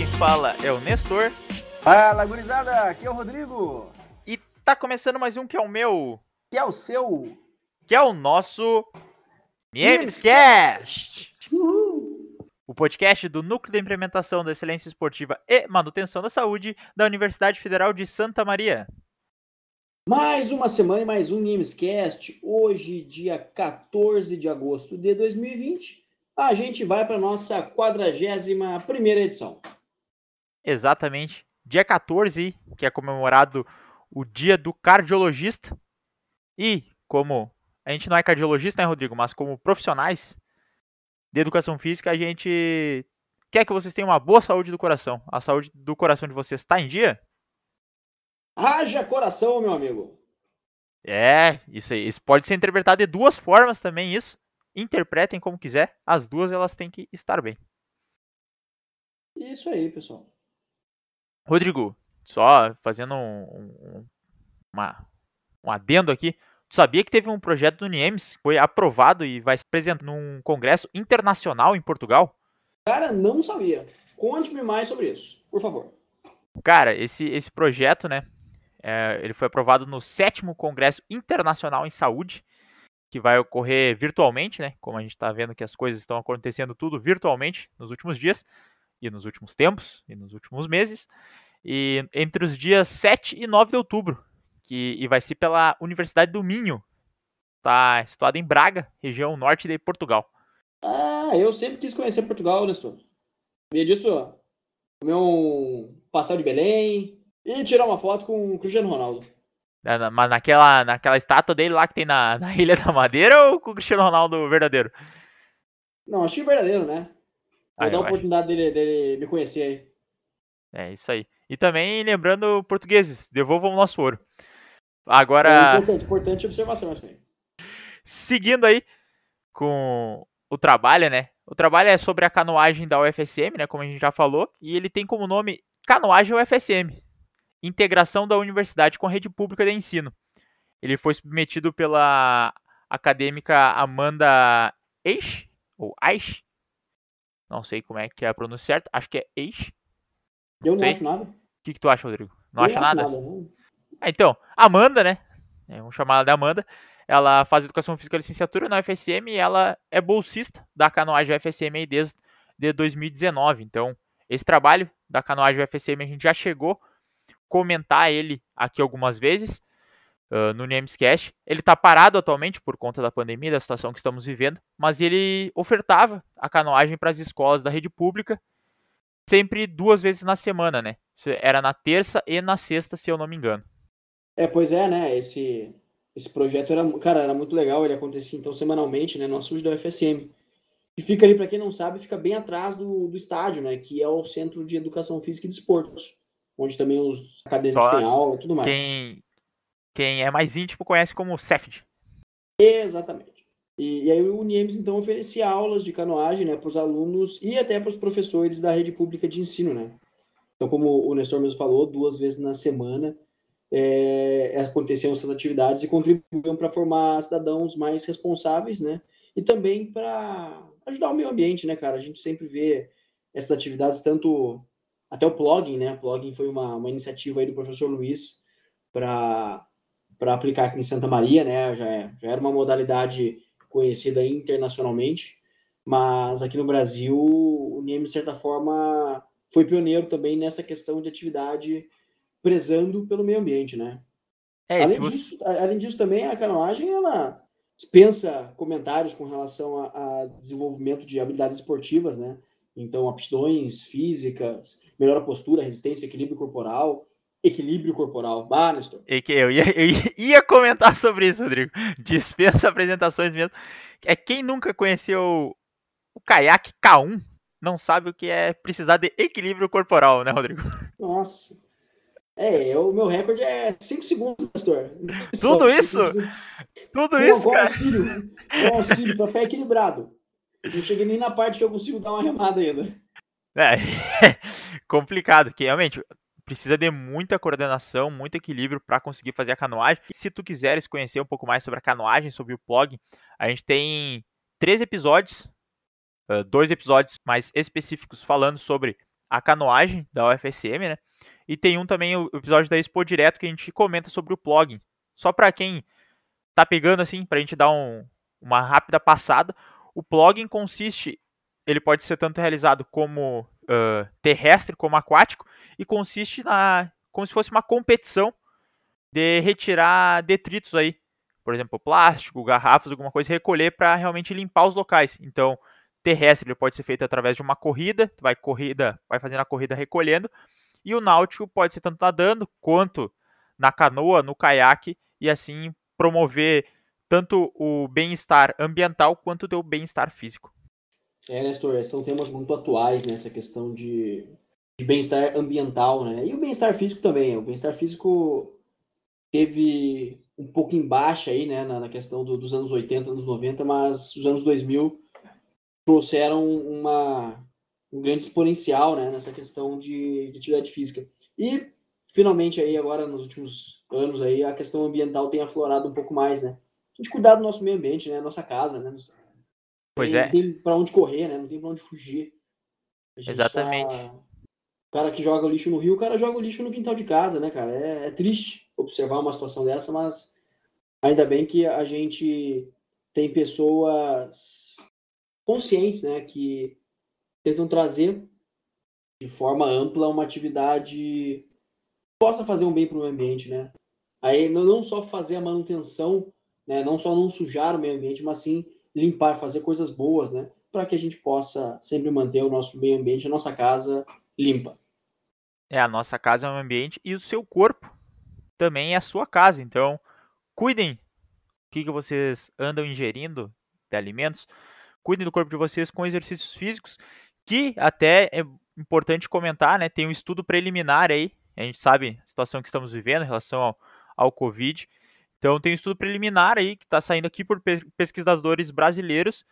quem fala é o Nestor. Fala, gurizada, aqui é o Rodrigo. E tá começando mais um que é o meu, Que é o seu. que é o nosso Namescast. O podcast do Núcleo de Implementação da Excelência Esportiva e Manutenção da Saúde da Universidade Federal de Santa Maria. Mais uma semana e mais um Namescast. Hoje, dia 14 de agosto de 2020, a gente vai para nossa 41 primeira edição. Exatamente. Dia 14, que é comemorado o dia do cardiologista. E como a gente não é cardiologista, né, Rodrigo? Mas como profissionais de educação física, a gente quer que vocês tenham uma boa saúde do coração. A saúde do coração de vocês está em dia? Haja coração, meu amigo. É, isso aí. Isso pode ser interpretado de duas formas também, isso. Interpretem como quiser. As duas, elas têm que estar bem. Isso aí, pessoal. Rodrigo, só fazendo um, um, uma, um adendo aqui. Tu sabia que teve um projeto do NIEMS que foi aprovado e vai se apresentar num congresso internacional em Portugal? Cara, não sabia. Conte-me mais sobre isso, por favor. Cara, esse, esse projeto, né? é, ele foi aprovado no sétimo Congresso Internacional em Saúde, que vai ocorrer virtualmente, né? Como a gente está vendo que as coisas estão acontecendo tudo virtualmente nos últimos dias, e nos últimos tempos, e nos últimos meses. E entre os dias 7 e 9 de outubro, que, e vai ser pela Universidade do Minho, tá situada em Braga, região norte de Portugal. Ah, eu sempre quis conhecer Portugal, Nestor. Sabia disso? Comer um pastel de Belém e tirar uma foto com o Cristiano Ronaldo. Na- na- Mas naquela, naquela estátua dele lá que tem na, na Ilha da Madeira ou com o Cristiano Ronaldo verdadeiro? Não, achei verdadeiro, né? Vou dar a oportunidade dele, dele me conhecer aí. É isso aí. E também lembrando, portugueses, devolvam o nosso ouro. É Agora, importante, importante observação aí. seguindo aí com o trabalho, né? O trabalho é sobre a canoagem da UFSM, né? Como a gente já falou, e ele tem como nome Canoagem UFSM, integração da universidade com a rede pública de ensino. Ele foi submetido pela acadêmica Amanda Eich, ou Eich, não sei como é que é a pronúncia certa, acho que é Eich. Eu não Sei. acho nada. O que, que tu acha, Rodrigo? Não Eu acha nada? não. Ah, então, Amanda, né? É, Vamos chamar ela de Amanda. Ela faz educação física e licenciatura na UFSM e ela é bolsista da canoagem UFSM desde de 2019. Então, esse trabalho da canoagem UFSM a gente já chegou a comentar ele aqui algumas vezes no Namescast. Ele está parado atualmente por conta da pandemia, da situação que estamos vivendo, mas ele ofertava a canoagem para as escolas da rede pública sempre duas vezes na semana, né? Isso Era na terça e na sexta, se eu não me engano. É, pois é, né? Esse, esse projeto era, cara, era muito legal. Ele acontecia então semanalmente, né? No açude da UFSM. E fica ali, para quem não sabe, fica bem atrás do, do estádio, né? Que é o Centro de Educação Física e Desportos, onde também os acadêmicos Só têm aula e tudo mais. Quem, quem é mais íntimo conhece como CEFD. Exatamente. E, e aí o Uniems, então, oferecia aulas de canoagem, né, para os alunos e até para os professores da rede pública de ensino, né? Então, como o Nestor mesmo falou, duas vezes na semana é, aconteciam essas atividades e contribuíam para formar cidadãos mais responsáveis, né? E também para ajudar o meio ambiente, né, cara? A gente sempre vê essas atividades, tanto até o plugging, né? O plugging foi uma, uma iniciativa aí do professor Luiz para para aplicar aqui em Santa Maria, né? Já, é- já era uma modalidade conhecida internacionalmente, mas aqui no Brasil, o NIEM, de certa forma, foi pioneiro também nessa questão de atividade prezando pelo meio ambiente, né? É, além, você, disso, além disso, também a canoagem, ela dispensa comentários com relação a, a desenvolvimento de habilidades esportivas, né? Então, aptidões físicas, melhora a postura, resistência, equilíbrio corporal, equilíbrio corporal. Bah, Nestor. eu ia, eu ia- comentar sobre isso, Rodrigo. Dispensa apresentações mesmo. É quem nunca conheceu o caiaque K1 não sabe o que é precisar de equilíbrio corporal, né, Rodrigo? Nossa. É, o meu recorde é 5 segundos, pastor. Tudo isso? Tudo Com, isso, com cara. auxílio, com auxílio, pra ficar equilibrado. Não cheguei nem na parte que eu consigo dar uma remada ainda. É, complicado, que realmente precisa de muita coordenação, muito equilíbrio para conseguir fazer a canoagem. E se tu quiseres conhecer um pouco mais sobre a canoagem, sobre o plug, a gente tem três episódios, dois episódios mais específicos falando sobre a canoagem da UFSM, né? E tem um também, o episódio da Expo Direto, que a gente comenta sobre o plugin. Só para quem tá pegando assim, pra gente dar um, uma rápida passada, o plugin consiste, ele pode ser tanto realizado como uh, terrestre como aquático, e consiste na como se fosse uma competição de retirar detritos aí, por exemplo, plástico, garrafas, alguma coisa, recolher para realmente limpar os locais. Então, terrestre ele pode ser feito através de uma corrida, vai corrida, vai fazendo a corrida recolhendo, e o náutico pode ser tanto nadando quanto na canoa, no caiaque e assim promover tanto o bem-estar ambiental quanto o bem-estar físico. É, Nestor, são temas muito atuais nessa questão de, de bem-estar ambiental, né? E o bem-estar físico também. O bem-estar físico teve um pouco em baixa aí, né, na, na questão do, dos anos 80, anos 90, mas os anos 2000 trouxeram uma, um grande exponencial, né, nessa questão de, de atividade física. E, finalmente, aí, agora, nos últimos anos, aí, a questão ambiental tem aflorado um pouco mais, né? A gente cuidar do nosso meio ambiente, né, nossa casa, né? Pois é. Não tem para onde correr, né? Não tem para onde fugir. Exatamente. Tá... O cara que joga o lixo no rio, o cara joga o lixo no quintal de casa, né, cara? É, é triste observar uma situação dessa, mas ainda bem que a gente tem pessoas conscientes, né, que tentam trazer de forma ampla uma atividade que possa fazer um bem para o meio ambiente, né? Aí não só fazer a manutenção, né, não só não sujar o meio ambiente, mas sim limpar, fazer coisas boas, né, para que a gente possa sempre manter o nosso meio ambiente, a nossa casa limpa. É, a nossa casa é um ambiente e o seu corpo também é a sua casa. Então, cuidem o que, que vocês andam ingerindo de alimentos. Cuidem do corpo de vocês com exercícios físicos, que até é importante comentar, né? Tem um estudo preliminar aí. A gente sabe a situação que estamos vivendo em relação ao, ao Covid. Então, tem um estudo preliminar aí que está saindo aqui por pesquisadores brasileiros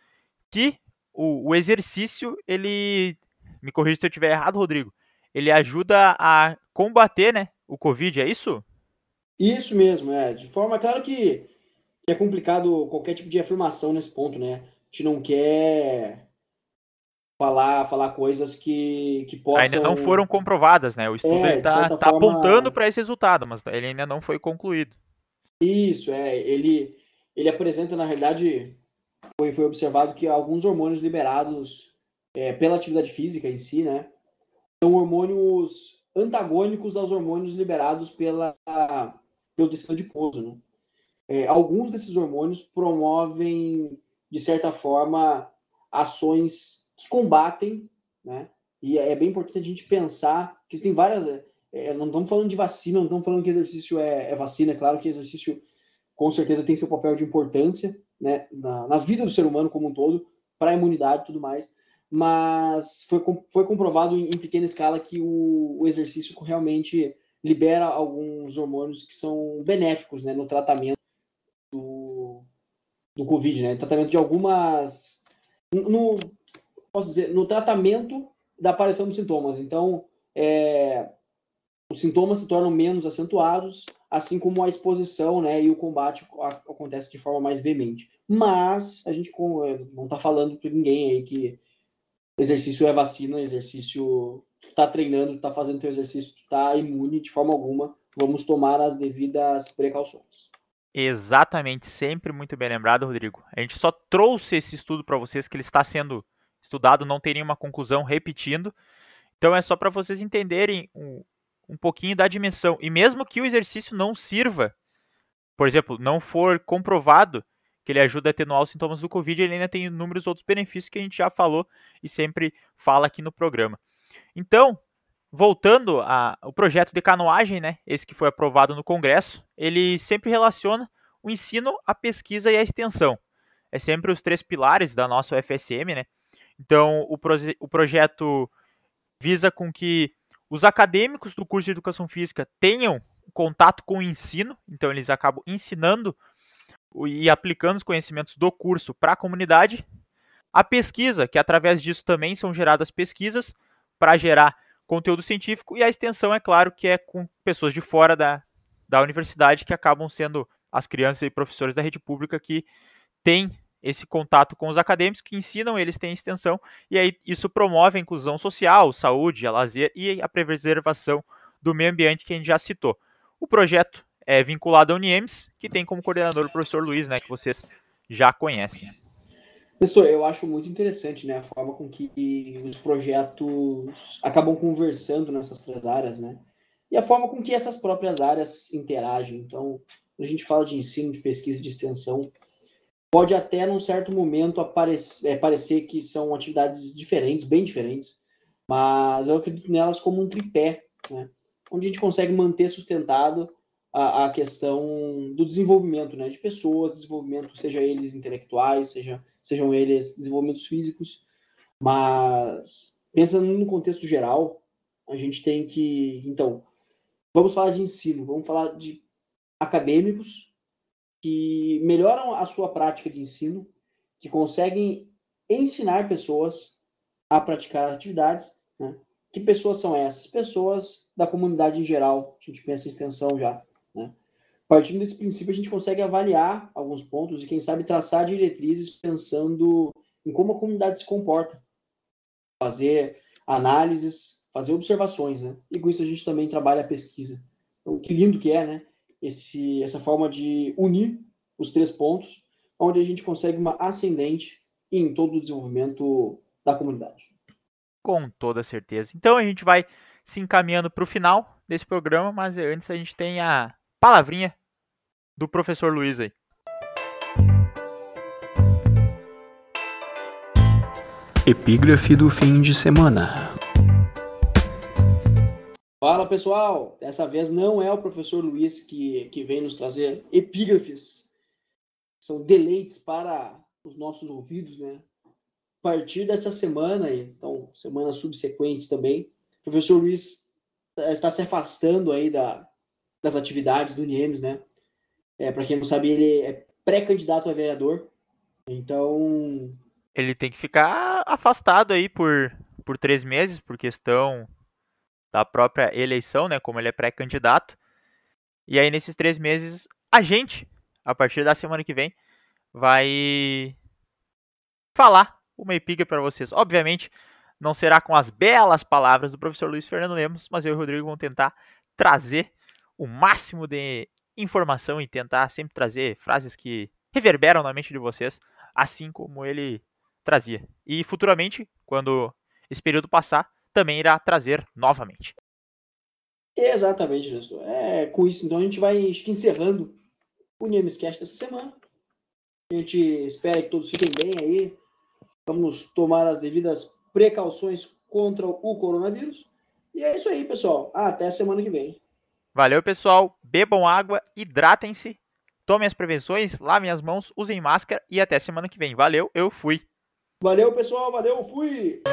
que o, o exercício, ele. Me corrija se eu estiver errado, Rodrigo. Ele ajuda a combater né, o Covid, é isso? Isso mesmo, é. De forma, claro que, que é complicado qualquer tipo de afirmação nesse ponto, né? A gente não quer falar, falar coisas que, que possam... Ainda não foram comprovadas, né? O estudo é, está tá forma... apontando para esse resultado, mas ele ainda não foi concluído. Isso, é. Ele, ele apresenta, na realidade, foi, foi observado que alguns hormônios liberados é, pela atividade física em si, né? São hormônios antagônicos aos hormônios liberados pela pelo tecido adiposo. Né? É, alguns desses hormônios promovem, de certa forma, ações que combatem, né? E é bem importante a gente pensar que tem várias. É, não estamos falando de vacina, não estamos falando que exercício é, é, vacina. É claro que exercício, com certeza, tem seu papel de importância né, na, na vida do ser humano como um todo, para a imunidade e tudo mais. Mas foi, foi comprovado em, em pequena escala que o, o exercício realmente libera alguns hormônios que são benéficos né, no tratamento do, do Covid, né? No tratamento de algumas. No, posso dizer, no tratamento da aparição dos sintomas. Então, é, os sintomas se tornam menos acentuados, assim como a exposição né, e o combate acontece de forma mais veemente. Mas a gente não está falando para ninguém aí que exercício é vacina, exercício tu tá treinando, tu tá fazendo teu exercício, tu tá imune de forma alguma, vamos tomar as devidas precauções. Exatamente, sempre muito bem lembrado, Rodrigo. A gente só trouxe esse estudo para vocês que ele está sendo estudado, não tem nenhuma conclusão, repetindo. Então é só para vocês entenderem um, um pouquinho da dimensão. E mesmo que o exercício não sirva, por exemplo, não for comprovado que ele ajuda a atenuar os sintomas do Covid, ele ainda tem inúmeros outros benefícios que a gente já falou e sempre fala aqui no programa. Então, voltando ao projeto de canoagem, né, esse que foi aprovado no Congresso, ele sempre relaciona o ensino, a pesquisa e a extensão. É sempre os três pilares da nossa UFSM, né? Então, o, proje o projeto visa com que os acadêmicos do curso de Educação Física tenham contato com o ensino, então eles acabam ensinando e aplicando os conhecimentos do curso para a comunidade. A pesquisa, que através disso também são geradas pesquisas, para gerar conteúdo científico, e a extensão, é claro, que é com pessoas de fora da, da universidade que acabam sendo as crianças e professores da rede pública que têm esse contato com os acadêmicos que ensinam eles têm extensão e aí isso promove a inclusão social, saúde, a lazer e a preservação do meio ambiente que a gente já citou. O projeto é vinculado à Uniems, que tem como coordenador o professor Luiz, né, que vocês já conhecem. Nestor, eu acho muito interessante né, a forma com que os projetos acabam conversando nessas três áreas, né? E a forma com que essas próprias áreas interagem. Então, quando a gente fala de ensino, de pesquisa e de extensão, pode até, num certo momento, aparecer, é, parecer que são atividades diferentes, bem diferentes, mas eu acredito nelas como um tripé, né? onde a gente consegue manter sustentado a, a questão do desenvolvimento né? de pessoas, desenvolvimento, seja eles intelectuais, seja, sejam eles desenvolvimentos físicos, mas pensando no contexto geral, a gente tem que, então, vamos falar de ensino, vamos falar de acadêmicos que melhoram a sua prática de ensino, que conseguem ensinar pessoas a praticar atividades. Né? Que pessoas são essas? Pessoas da comunidade em geral, a gente pensa em extensão já. Né? Partindo desse princípio, a gente consegue avaliar alguns pontos e, quem sabe, traçar diretrizes pensando em como a comunidade se comporta, fazer análises, fazer observações, né? E com isso a gente também trabalha a pesquisa. Então, que lindo que é, né? Esse, essa forma de unir os três pontos, onde a gente consegue uma ascendente em todo o desenvolvimento da comunidade. Com toda certeza. Então a gente vai se encaminhando para o final desse programa, mas antes a gente tem a palavrinha do professor Luiz aí. Epígrafe do fim de semana. Pessoal, dessa vez não é o professor Luiz que, que vem nos trazer epígrafes, são deleites para os nossos ouvidos, né? A partir dessa semana, então semanas subsequentes também, o professor Luiz está se afastando aí da, das atividades do NIEMS, né? É, para quem não sabe, ele é pré-candidato a vereador, então... Ele tem que ficar afastado aí por, por três meses, por questão da própria eleição, né? Como ele é pré-candidato. E aí, nesses três meses, a gente, a partir da semana que vem, vai falar uma epiga para vocês. Obviamente, não será com as belas palavras do professor Luiz Fernando Lemos, mas eu e o Rodrigo vamos tentar trazer o máximo de informação e tentar sempre trazer frases que reverberam na mente de vocês, assim como ele trazia. E futuramente, quando esse período passar, também irá trazer novamente. Exatamente, Nestor. É, com isso, então, a gente vai encerrando o Nemescast dessa semana. A gente espera que todos fiquem bem aí. Vamos tomar as devidas precauções contra o coronavírus. E é isso aí, pessoal. Até semana que vem. Valeu, pessoal. Bebam água, hidratem-se, tomem as prevenções, lavem as mãos, usem máscara e até semana que vem. Valeu, eu fui. Valeu, pessoal. Valeu, fui.